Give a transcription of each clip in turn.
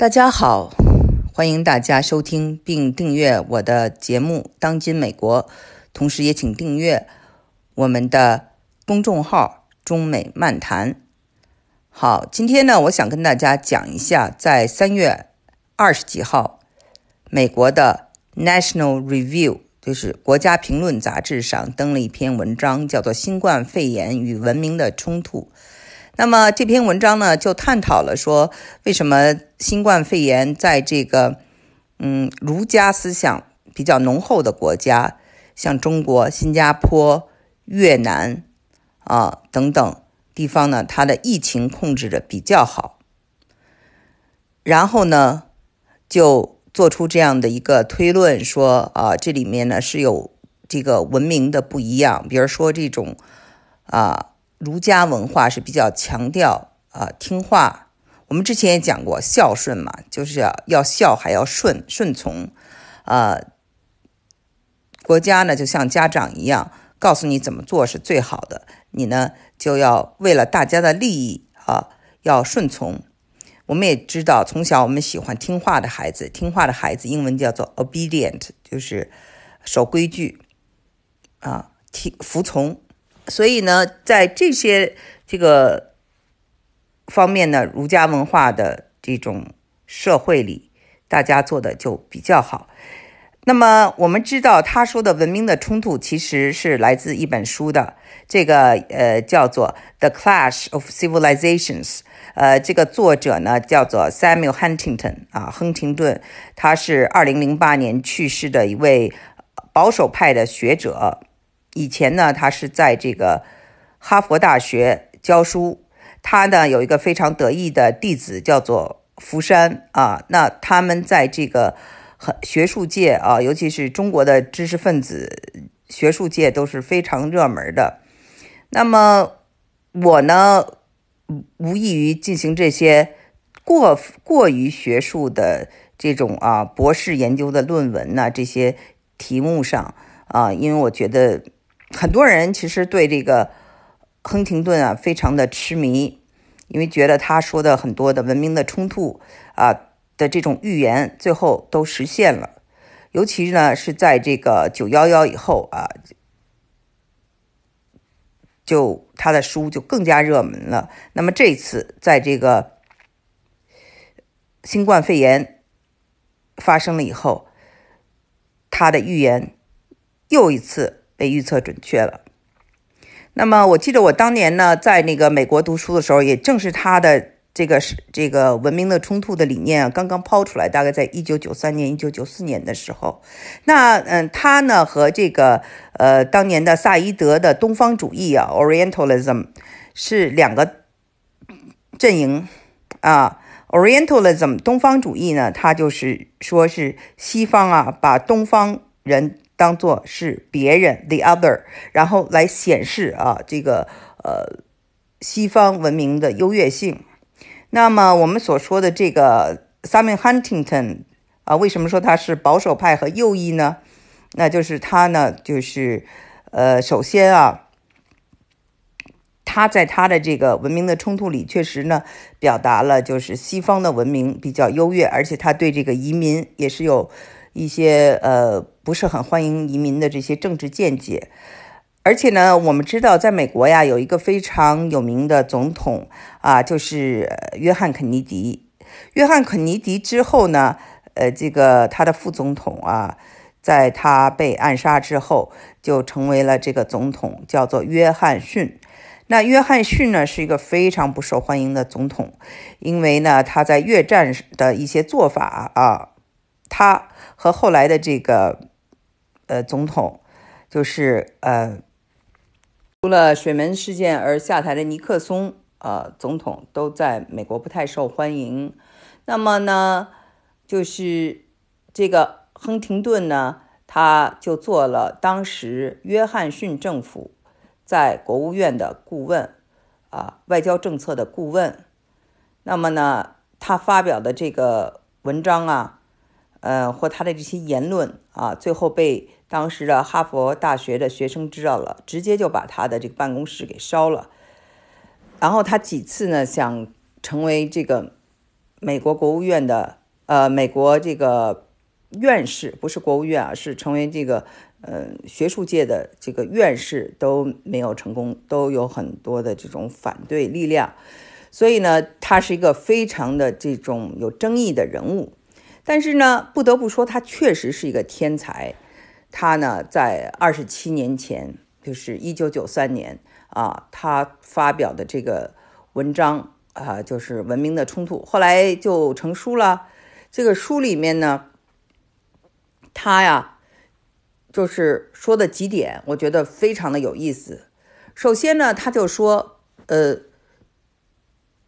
大家好，欢迎大家收听并订阅我的节目《当今美国》，同时也请订阅我们的公众号“中美漫谈”。好，今天呢，我想跟大家讲一下，在三月二十几号，美国的《National Review》就是国家评论杂志上登了一篇文章，叫做《新冠肺炎与文明的冲突》。那么这篇文章呢，就探讨了说，为什么新冠肺炎在这个嗯儒家思想比较浓厚的国家，像中国、新加坡、越南啊等等地方呢，它的疫情控制的比较好。然后呢，就做出这样的一个推论，说啊，这里面呢是有这个文明的不一样，比如说这种啊。儒家文化是比较强调啊听话，我们之前也讲过孝顺嘛，就是要要孝还要顺顺从，啊，国家呢就像家长一样，告诉你怎么做是最好的，你呢就要为了大家的利益啊要顺从。我们也知道，从小我们喜欢听话的孩子，听话的孩子英文叫做 obedient，就是守规矩啊，听服从。所以呢，在这些这个方面呢，儒家文化的这种社会里，大家做的就比较好。那么我们知道，他说的文明的冲突其实是来自一本书的，这个呃叫做《The Clash of Civilizations》。呃，这个作者呢叫做 Samuel Huntington 啊，亨廷顿，他是二零零八年去世的一位保守派的学者。以前呢，他是在这个哈佛大学教书。他呢有一个非常得意的弟子，叫做福山啊。那他们在这个学术界啊，尤其是中国的知识分子学术界都是非常热门的。那么我呢，无异于进行这些过过于学术的这种啊博士研究的论文呢这些题目上啊，因为我觉得。很多人其实对这个亨廷顿啊非常的痴迷，因为觉得他说的很多的文明的冲突啊的这种预言最后都实现了，尤其呢是在这个九幺幺以后啊，就他的书就更加热门了。那么这次在这个新冠肺炎发生了以后，他的预言又一次。被预测准确了。那么，我记得我当年呢，在那个美国读书的时候，也正是他的这个是这个文明的冲突的理念啊，刚刚抛出来，大概在一九九三年、一九九四年的时候。那嗯，他呢和这个呃当年的萨伊德的东方主义啊 （Orientalism） 是两个阵营啊。Orientalism 东方主义呢，它就是说是西方啊，把东方人。当做是别人，the other，然后来显示啊这个呃西方文明的优越性。那么我们所说的这个 Samuel Huntington 啊，为什么说他是保守派和右翼呢？那就是他呢，就是呃，首先啊，他在他的这个文明的冲突里，确实呢表达了就是西方的文明比较优越，而且他对这个移民也是有。一些呃不是很欢迎移民的这些政治见解，而且呢，我们知道在美国呀有一个非常有名的总统啊，就是约翰肯尼迪。约翰肯尼迪之后呢，呃，这个他的副总统啊，在他被暗杀之后，就成为了这个总统，叫做约翰逊。那约翰逊呢是一个非常不受欢迎的总统，因为呢他在越战的一些做法啊。他和后来的这个呃总统，就是呃，除了水门事件而下台的尼克松呃总统，都在美国不太受欢迎。那么呢，就是这个亨廷顿呢，他就做了当时约翰逊政府在国务院的顾问啊，外交政策的顾问。那么呢，他发表的这个文章啊。呃，或他的这些言论啊，最后被当时的哈佛大学的学生知道了，直接就把他的这个办公室给烧了。然后他几次呢想成为这个美国国务院的呃，美国这个院士不是国务院啊，是成为这个呃学术界的这个院士都没有成功，都有很多的这种反对力量。所以呢，他是一个非常的这种有争议的人物。但是呢，不得不说，他确实是一个天才。他呢，在二十七年前，就是一九九三年啊，他发表的这个文章啊，就是《文明的冲突》，后来就成书了。这个书里面呢，他呀，就是说的几点，我觉得非常的有意思。首先呢，他就说，呃，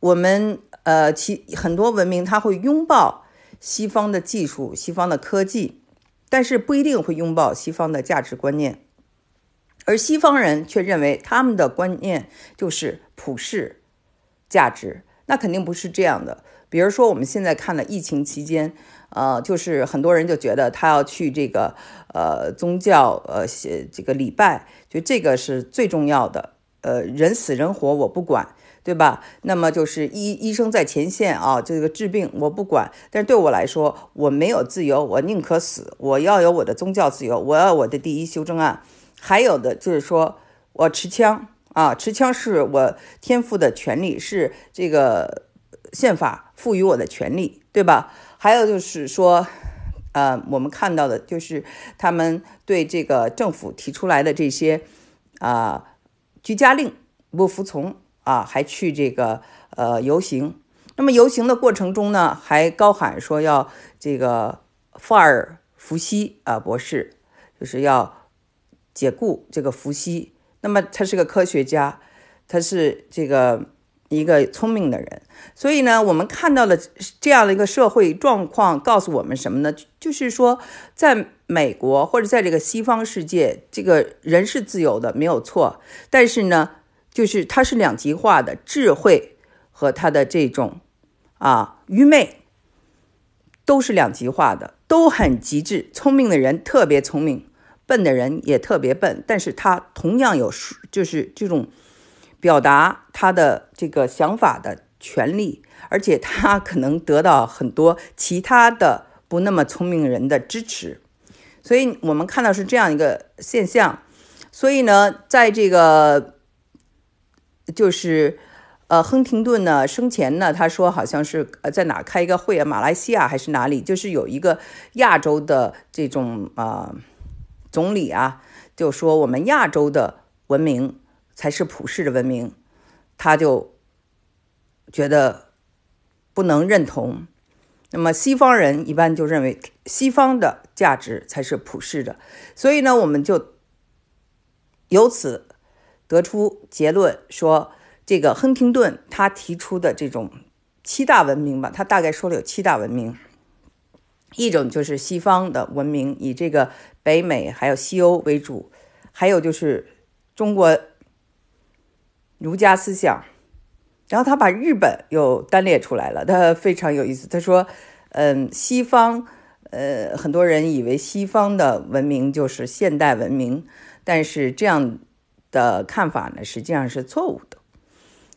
我们呃，其很多文明他会拥抱西方的技术、西方的科技，但是不一定会拥抱西方的价值观念，而西方人却认为他们的观念就是普世价值，那肯定不是这样的。比如说，我们现在看了疫情期间，呃，就是很多人就觉得他要去这个呃宗教呃这个礼拜，就这个是最重要的。呃，人死人活我不管，对吧？那么就是医医生在前线啊，这个治病我不管。但是对我来说，我没有自由，我宁可死。我要有我的宗教自由，我要我的第一修正案。还有的就是说我持枪啊，持枪是我天赋的权利，是这个宪法。赋予我的权利，对吧？还有就是说，呃，我们看到的就是他们对这个政府提出来的这些啊居家令不服从啊，还去这个呃游行。那么游行的过程中呢，还高喊说要这个法尔伏羲啊博士，就是要解雇这个伏羲。那么他是个科学家，他是这个。一个聪明的人，所以呢，我们看到了这样的一个社会状况，告诉我们什么呢？就是说，在美国或者在这个西方世界，这个人是自由的，没有错。但是呢，就是它是两极化的，智慧和他的这种啊愚昧都是两极化的，都很极致。聪明的人特别聪明，笨的人也特别笨，但是他同样有就是这种。表达他的这个想法的权利，而且他可能得到很多其他的不那么聪明人的支持，所以我们看到是这样一个现象。所以呢，在这个就是呃，亨廷顿呢生前呢，他说好像是呃在哪开一个会啊，马来西亚还是哪里，就是有一个亚洲的这种啊总理啊，就说我们亚洲的文明。才是普世的文明，他就觉得不能认同。那么西方人一般就认为西方的价值才是普世的，所以呢，我们就由此得出结论，说这个亨廷顿他提出的这种七大文明吧，他大概说了有七大文明，一种就是西方的文明，以这个北美还有西欧为主，还有就是中国。儒家思想，然后他把日本又单列出来了，他非常有意思。他说：“嗯，西方，呃，很多人以为西方的文明就是现代文明，但是这样的看法呢，实际上是错误的。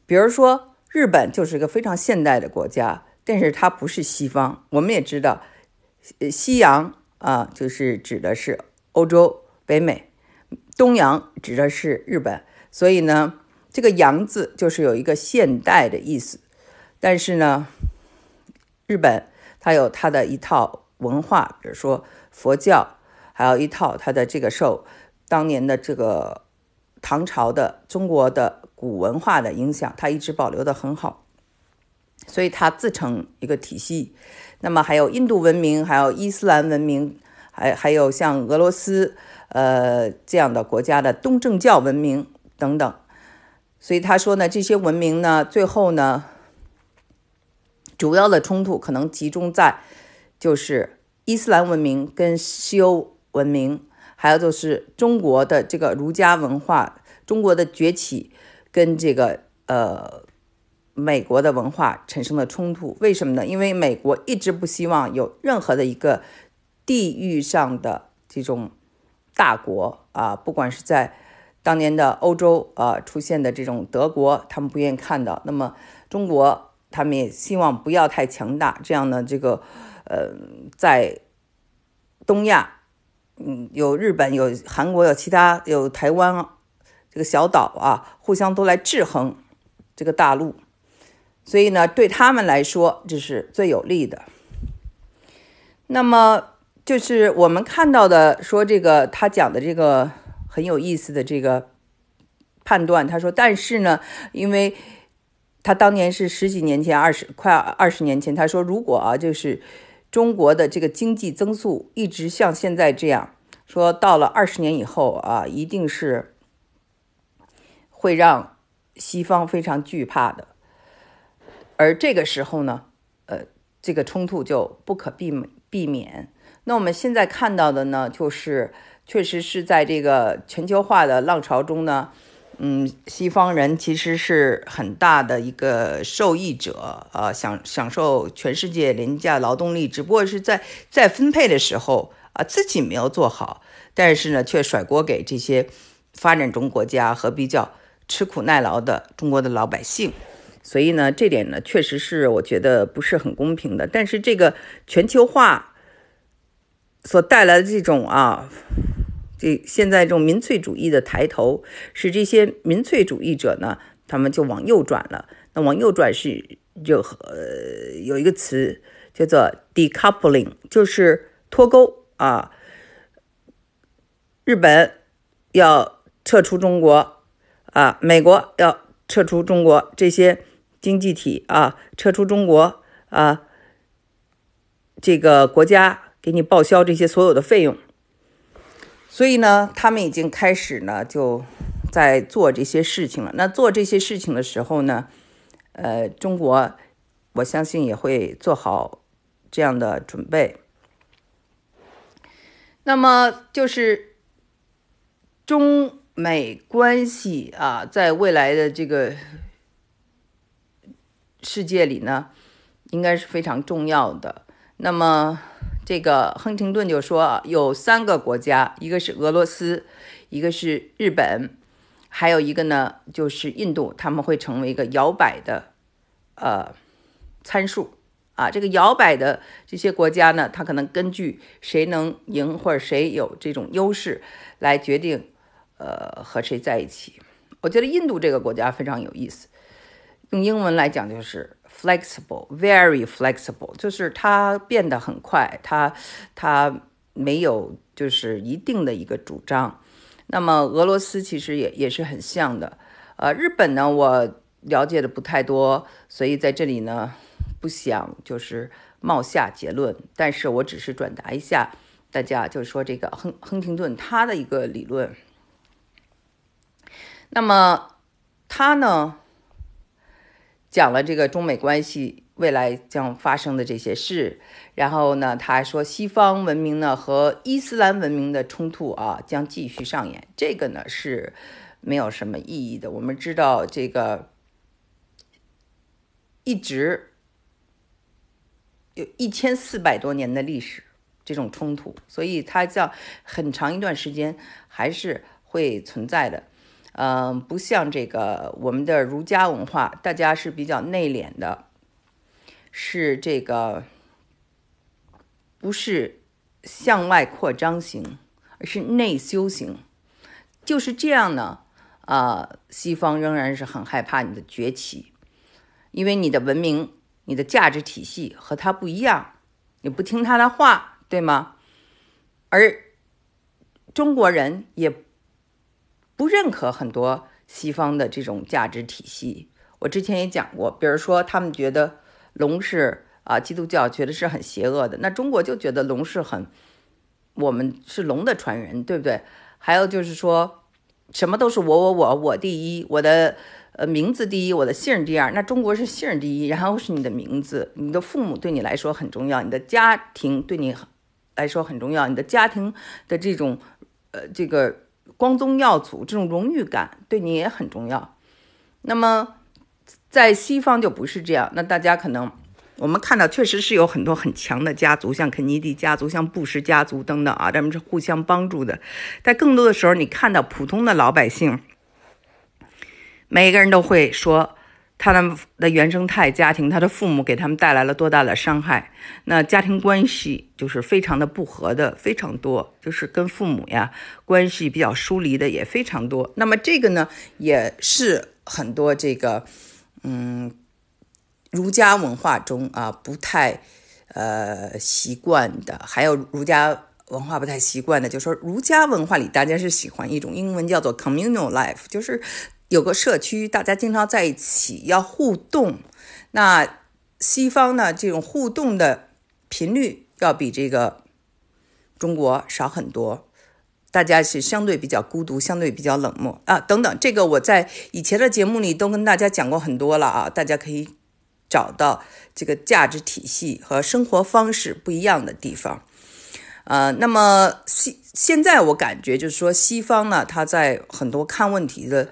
比如说，日本就是一个非常现代的国家，但是它不是西方。我们也知道，西洋啊，就是指的是欧洲、北美；东洋指的是日本。所以呢。”这个“洋”字就是有一个现代的意思，但是呢，日本它有它的一套文化，比如说佛教，还有一套它的这个受当年的这个唐朝的中国的古文化的影响，它一直保留的很好，所以它自成一个体系。那么还有印度文明，还有伊斯兰文明，还还有像俄罗斯呃这样的国家的东正教文明等等。所以他说呢，这些文明呢，最后呢，主要的冲突可能集中在就是伊斯兰文明跟西欧文明，还有就是中国的这个儒家文化，中国的崛起跟这个呃美国的文化产生了冲突。为什么呢？因为美国一直不希望有任何的一个地域上的这种大国啊，不管是在。当年的欧洲啊出现的这种德国，他们不愿意看到。那么中国，他们也希望不要太强大，这样呢，这个呃，在东亚，嗯，有日本，有韩国，有其他，有台湾这个小岛啊，互相都来制衡这个大陆，所以呢，对他们来说这是最有利的。那么就是我们看到的，说这个他讲的这个很有意思的这个判断，他说，但是呢，因为他当年是十几年前，二十快二十年前，他说，如果啊，就是中国的这个经济增速一直像现在这样，说到了二十年以后啊，一定是会让西方非常惧怕的，而这个时候呢，呃，这个冲突就不可避免。避免。那我们现在看到的呢，就是确实是在这个全球化的浪潮中呢，嗯，西方人其实是很大的一个受益者，呃，享享受全世界廉价劳动力，只不过是在在分配的时候啊，自己没有做好，但是呢，却甩锅给这些发展中国家和比较吃苦耐劳的中国的老百姓。所以呢，这点呢，确实是我觉得不是很公平的。但是这个全球化所带来的这种啊，这现在这种民粹主义的抬头，使这些民粹主义者呢，他们就往右转了。那往右转是就呃有一个词叫做 decoupling，就是脱钩啊。日本要撤出中国啊，美国要撤出中国，这些。经济体啊，撤出中国啊，这个国家给你报销这些所有的费用，所以呢，他们已经开始呢就在做这些事情了。那做这些事情的时候呢，呃，中国我相信也会做好这样的准备。那么就是中美关系啊，在未来的这个。世界里呢，应该是非常重要的。那么，这个亨廷顿就说，有三个国家，一个是俄罗斯，一个是日本，还有一个呢就是印度，他们会成为一个摇摆的呃参数啊。这个摇摆的这些国家呢，它可能根据谁能赢或者谁有这种优势来决定呃和谁在一起。我觉得印度这个国家非常有意思。用英文来讲就是 flexible，very flexible，就是它变得很快，它它没有就是一定的一个主张。那么俄罗斯其实也也是很像的。呃，日本呢，我了解的不太多，所以在这里呢不想就是冒下结论。但是我只是转达一下大家，就是说这个亨亨廷顿他的一个理论。那么他呢？讲了这个中美关系未来将发生的这些事，然后呢，他还说西方文明呢和伊斯兰文明的冲突啊将继续上演，这个呢是没有什么意义的。我们知道这个一直有一千四百多年的历史这种冲突，所以它将很长一段时间还是会存在的。嗯，不像这个我们的儒家文化，大家是比较内敛的，是这个不是向外扩张型，而是内修型。就是这样呢，啊，西方仍然是很害怕你的崛起，因为你的文明、你的价值体系和他不一样，你不听他的话，对吗？而中国人也。不认可很多西方的这种价值体系。我之前也讲过，比如说他们觉得龙是啊，基督教觉得是很邪恶的，那中国就觉得龙是很，我们是龙的传人，对不对？还有就是说什么都是我我我我第一，我的呃名字第一，我的姓第二。那中国是姓第一，然后是你的名字，你的父母对你来说很重要，你的家庭对你来说很重要，你的家庭的这种呃这个。光宗耀祖这种荣誉感对你也很重要。那么在西方就不是这样。那大家可能我们看到确实是有很多很强的家族，像肯尼迪家族、像布什家族等等啊，他们是互相帮助的。但更多的时候，你看到普通的老百姓，每个人都会说他的的原生态家庭，他的父母给他们带来了多大的伤害？那家庭关系就是非常的不和的，非常多，就是跟父母呀关系比较疏离的也非常多。那么这个呢，也是很多这个嗯儒家文化中啊不太呃习惯的，还有儒家文化不太习惯的，就是说儒家文化里大家是喜欢一种英文叫做 communal life，就是。有个社区，大家经常在一起要互动。那西方呢，这种互动的频率要比这个中国少很多。大家是相对比较孤独，相对比较冷漠啊，等等。这个我在以前的节目里都跟大家讲过很多了啊，大家可以找到这个价值体系和生活方式不一样的地方。呃，那么西现在我感觉就是说，西方呢，它在很多看问题的。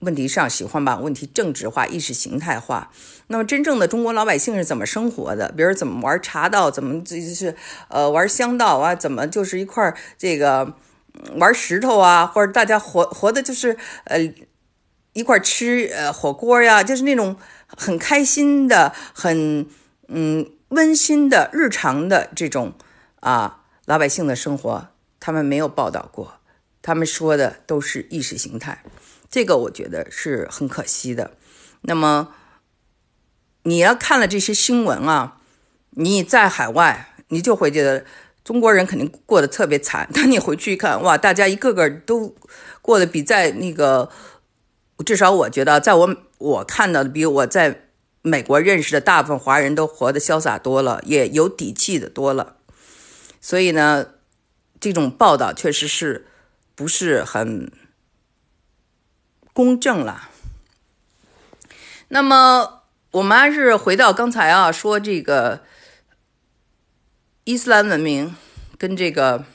问题上喜欢把问题政治化、意识形态化。那么，真正的中国老百姓是怎么生活的？比如怎么玩茶道，怎么就是呃玩香道啊？怎么就是一块这个玩石头啊？或者大家活活的就是呃一块吃呃火锅呀？就是那种很开心的、很嗯温馨的日常的这种啊老百姓的生活，他们没有报道过。他们说的都是意识形态。这个我觉得是很可惜的。那么，你要看了这些新闻啊，你在海外，你就会觉得中国人肯定过得特别惨。当你回去一看，哇，大家一个个都过得比在那个，至少我觉得，在我我看到的，比我在美国认识的大部分华人都活得潇洒多了，也有底气的多了。所以呢，这种报道确实是不是很。公正了。那么，我们还是回到刚才啊，说这个伊斯兰文明跟这个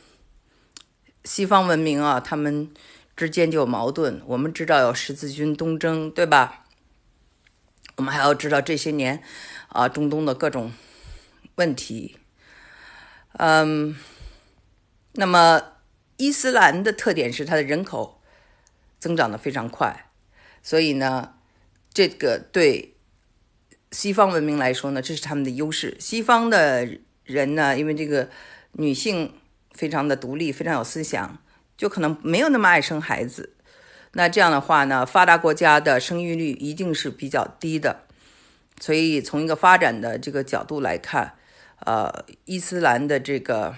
西方文明啊，他们之间就有矛盾。我们知道有十字军东征，对吧？我们还要知道这些年啊，中东的各种问题。嗯，那么伊斯兰的特点是它的人口。增长的非常快，所以呢，这个对西方文明来说呢，这是他们的优势。西方的人呢，因为这个女性非常的独立，非常有思想，就可能没有那么爱生孩子。那这样的话呢，发达国家的生育率一定是比较低的。所以从一个发展的这个角度来看，呃，伊斯兰的这个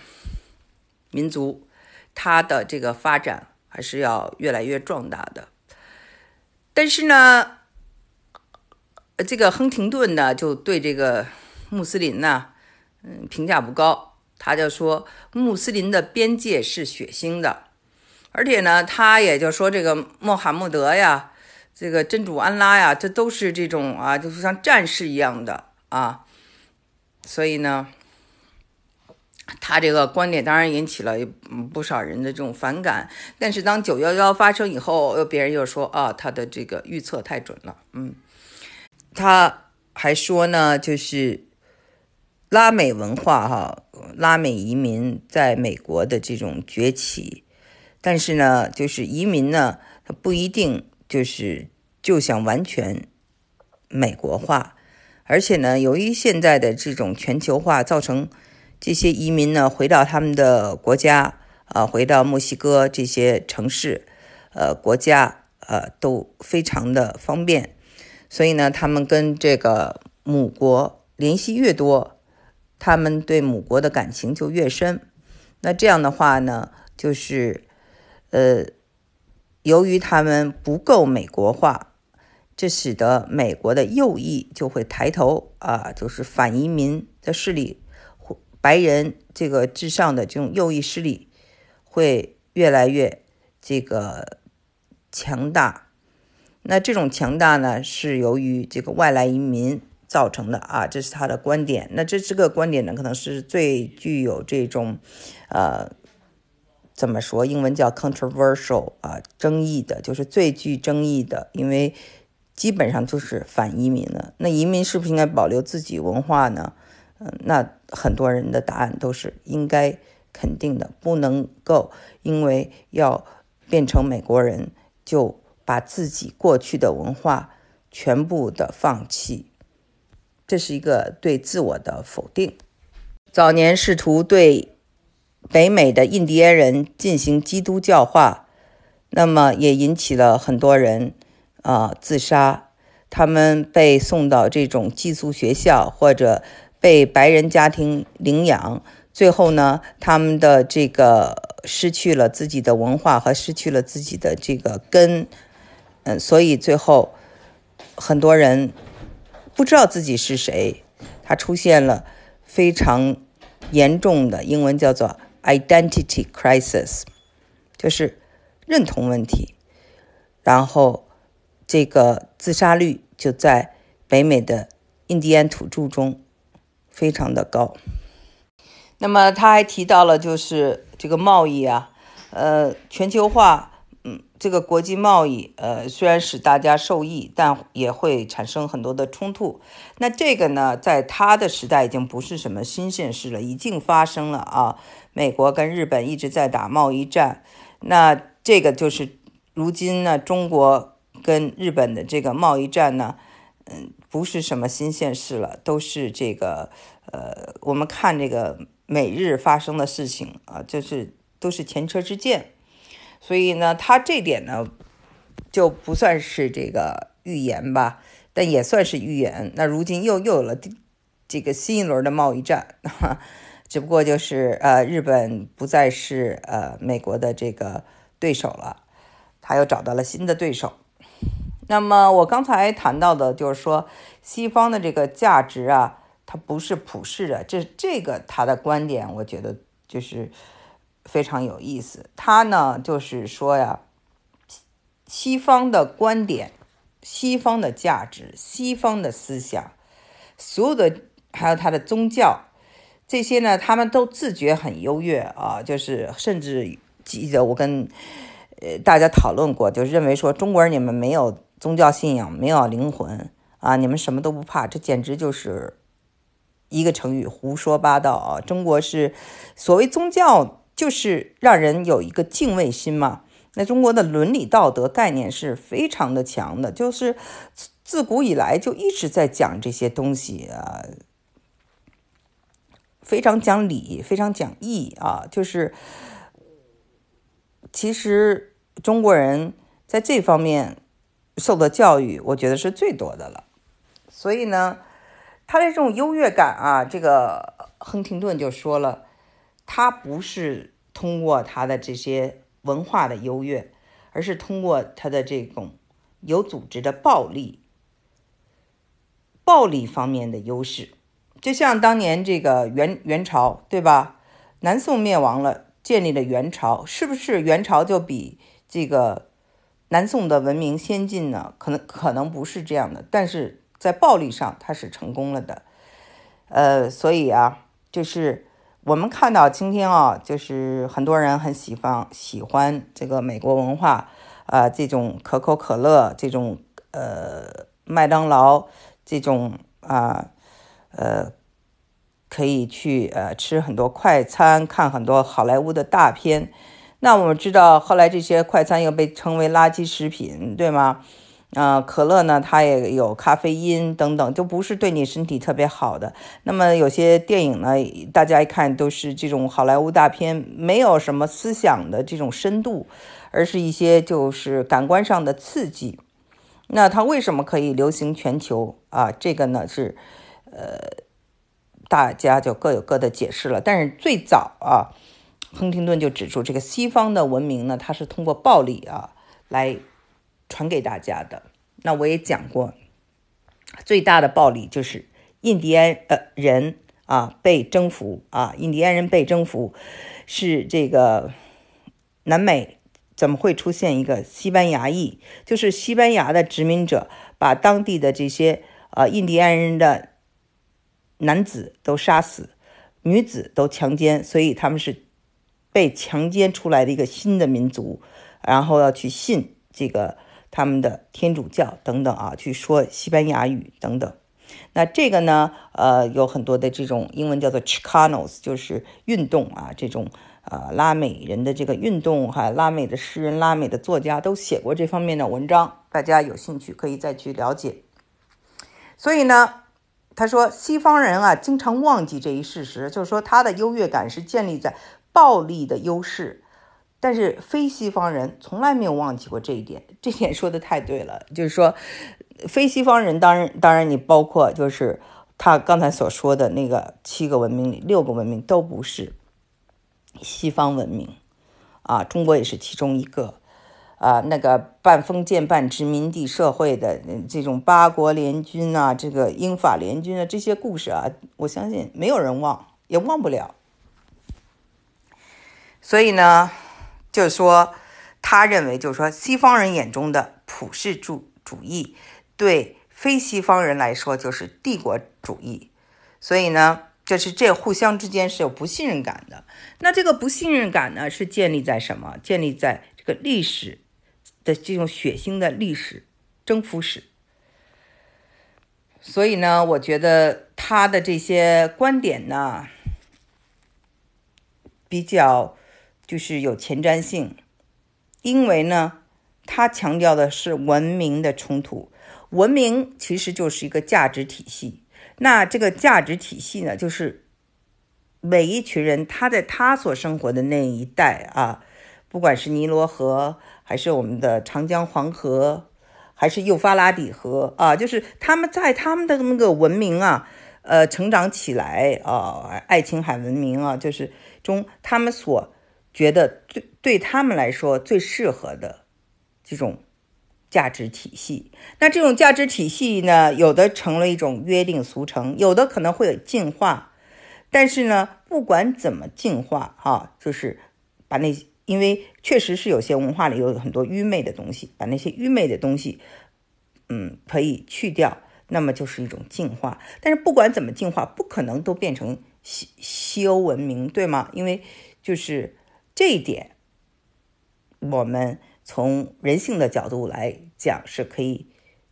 民族，它的这个发展。还是要越来越壮大的，但是呢，这个亨廷顿呢就对这个穆斯林呢，嗯，评价不高。他就说穆斯林的边界是血腥的，而且呢，他也就说这个穆罕默德呀，这个真主安拉呀，这都是这种啊，就是像战士一样的啊，所以呢。他这个观点当然引起了不少人的这种反感，但是当九幺幺发生以后，别人又说啊，他的这个预测太准了。嗯，他还说呢，就是拉美文化哈，拉美移民在美国的这种崛起，但是呢，就是移民呢，他不一定就是就想完全美国化，而且呢，由于现在的这种全球化造成。这些移民呢，回到他们的国家，啊，回到墨西哥这些城市，呃，国家，呃，都非常的方便。所以呢，他们跟这个母国联系越多，他们对母国的感情就越深。那这样的话呢，就是，呃，由于他们不够美国化，这使得美国的右翼就会抬头，啊，就是反移民的势力。白人这个至上的这种右翼势力会越来越这个强大，那这种强大呢是由于这个外来移民造成的啊，这是他的观点。那这这个观点呢，可能是最具有这种呃怎么说？英文叫 controversial 啊，争议的，就是最具争议的，因为基本上就是反移民了。那移民是不是应该保留自己文化呢？嗯那很多人的答案都是应该肯定的，不能够因为要变成美国人，就把自己过去的文化全部的放弃。这是一个对自我的否定。早年试图对北美的印第安人进行基督教化，那么也引起了很多人啊自杀。他们被送到这种寄宿学校，或者被白人家庭领养。最后呢，他们的这个失去了自己的文化和失去了自己的这个根，嗯，所以最后很多人不知道自己是谁，他出现了非常严重的英文叫做 identity crisis，就是认同问题，然后这个自杀率就在北美的印第安土著中非常的高。那么他还提到了，就是这个贸易啊，呃，全球化，嗯，这个国际贸易，呃，虽然使大家受益，但也会产生很多的冲突。那这个呢，在他的时代已经不是什么新鲜事了，已经发生了啊。美国跟日本一直在打贸易战，那这个就是如今呢，中国跟日本的这个贸易战呢，嗯，不是什么新鲜事了，都是这个，呃，我们看这个。每日发生的事情啊，就是都是前车之鉴，所以呢，他这点呢就不算是这个预言吧，但也算是预言。那如今又又有了这个新一轮的贸易战，只不过就是呃，日本不再是呃美国的这个对手了，他又找到了新的对手。那么我刚才谈到的就是说，西方的这个价值啊。它不是普世的，这这个他的观点，我觉得就是非常有意思。他呢就是说呀，西方的观点、西方的价值、西方的思想，所有的还有他的宗教，这些呢，他们都自觉很优越啊，就是甚至记得我跟呃大家讨论过，就认为说中国人你们没有宗教信仰，没有灵魂啊，你们什么都不怕，这简直就是。一个成语，胡说八道啊！中国是所谓宗教，就是让人有一个敬畏心嘛。那中国的伦理道德概念是非常的强的，就是自古以来就一直在讲这些东西啊，非常讲理，非常讲义啊。就是其实中国人在这方面受的教育，我觉得是最多的了。所以呢。他的这种优越感啊，这个亨廷顿就说了，他不是通过他的这些文化的优越，而是通过他的这种有组织的暴力、暴力方面的优势。就像当年这个元元朝，对吧？南宋灭亡了，建立了元朝，是不是元朝就比这个南宋的文明先进呢？可能可能不是这样的，但是。在暴力上，它是成功了的，呃，所以啊，就是我们看到今天啊，就是很多人很喜欢喜欢这个美国文化，啊，这种可口可乐，这种呃麦当劳，这种啊呃可以去呃吃很多快餐，看很多好莱坞的大片。那我们知道，后来这些快餐又被称为垃圾食品，对吗？啊，可乐呢，它也有咖啡因等等，就不是对你身体特别好的。那么有些电影呢，大家一看都是这种好莱坞大片，没有什么思想的这种深度，而是一些就是感官上的刺激。那它为什么可以流行全球啊？这个呢是，呃，大家就各有各的解释了。但是最早啊，亨廷顿就指出，这个西方的文明呢，它是通过暴力啊来。传给大家的，那我也讲过，最大的暴力就是印第安呃人啊被征服啊，印第安人被征服，是这个南美怎么会出现一个西班牙裔？就是西班牙的殖民者把当地的这些呃印第安人的男子都杀死，女子都强奸，所以他们是被强奸出来的一个新的民族，然后要去信这个。他们的天主教等等啊，去说西班牙语等等。那这个呢，呃，有很多的这种英文叫做 Chicanos，就是运动啊，这种啊，拉美人的这个运动，哈，拉美的诗人、拉美的作家都写过这方面的文章，大家有兴趣可以再去了解。所以呢，他说西方人啊，经常忘记这一事实，就是说他的优越感是建立在暴力的优势，但是非西方人从来没有忘记过这一点。这点说的太对了，就是说非西方人，当然，当然你包括就是他刚才所说的那个七个文明里六个文明都不是。西方文明，啊，中国也是其中一个，啊，那个半封建半殖民地社会的这种八国联军啊，这个英法联军啊，这些故事啊，我相信没有人忘，也忘不了。所以呢，就是说，他认为，就是说，西方人眼中的普世主主义，对非西方人来说就是帝国主义。所以呢。就是这互相之间是有不信任感的，那这个不信任感呢，是建立在什么？建立在这个历史的这种血腥的历史征服史。所以呢，我觉得他的这些观点呢，比较就是有前瞻性，因为呢，他强调的是文明的冲突，文明其实就是一个价值体系。那这个价值体系呢，就是每一群人他在他所生活的那一带啊，不管是尼罗河，还是我们的长江黄河，还是幼发拉底河啊，就是他们在他们的那个文明啊，呃，成长起来啊，爱琴海文明啊，就是中他们所觉得对对他们来说最适合的这种。价值体系，那这种价值体系呢，有的成了一种约定俗成，有的可能会有进化。但是呢，不管怎么进化，哈，就是把那，因为确实是有些文化里有很多愚昧的东西，把那些愚昧的东西，嗯，可以去掉，那么就是一种进化。但是不管怎么进化，不可能都变成西西欧文明，对吗？因为就是这一点，我们。从人性的角度来讲是可以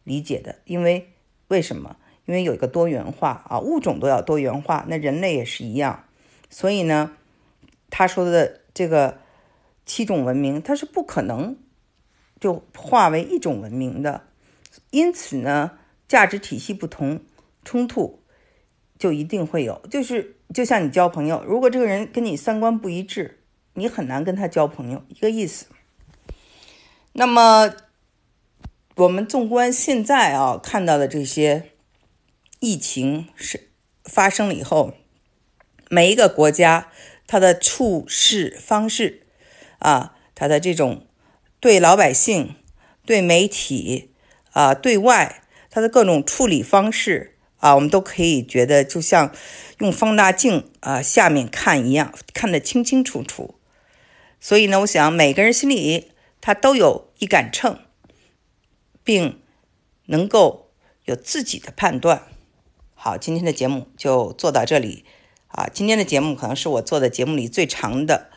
理解的，因为为什么？因为有一个多元化啊，物种都要多元化，那人类也是一样。所以呢，他说的这个七种文明，它是不可能就化为一种文明的。因此呢，价值体系不同，冲突就一定会有。就是就像你交朋友，如果这个人跟你三观不一致，你很难跟他交朋友，一个意思。那么，我们纵观现在啊，看到的这些疫情是发生了以后，每一个国家它的处事方式啊，它的这种对老百姓、对媒体啊、对外，它的各种处理方式啊，我们都可以觉得就像用放大镜啊下面看一样，看得清清楚楚。所以呢，我想每个人心里。他都有一杆秤，并能够有自己的判断。好，今天的节目就做到这里啊！今天的节目可能是我做的节目里最长的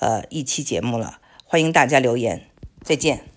呃一期节目了。欢迎大家留言，再见。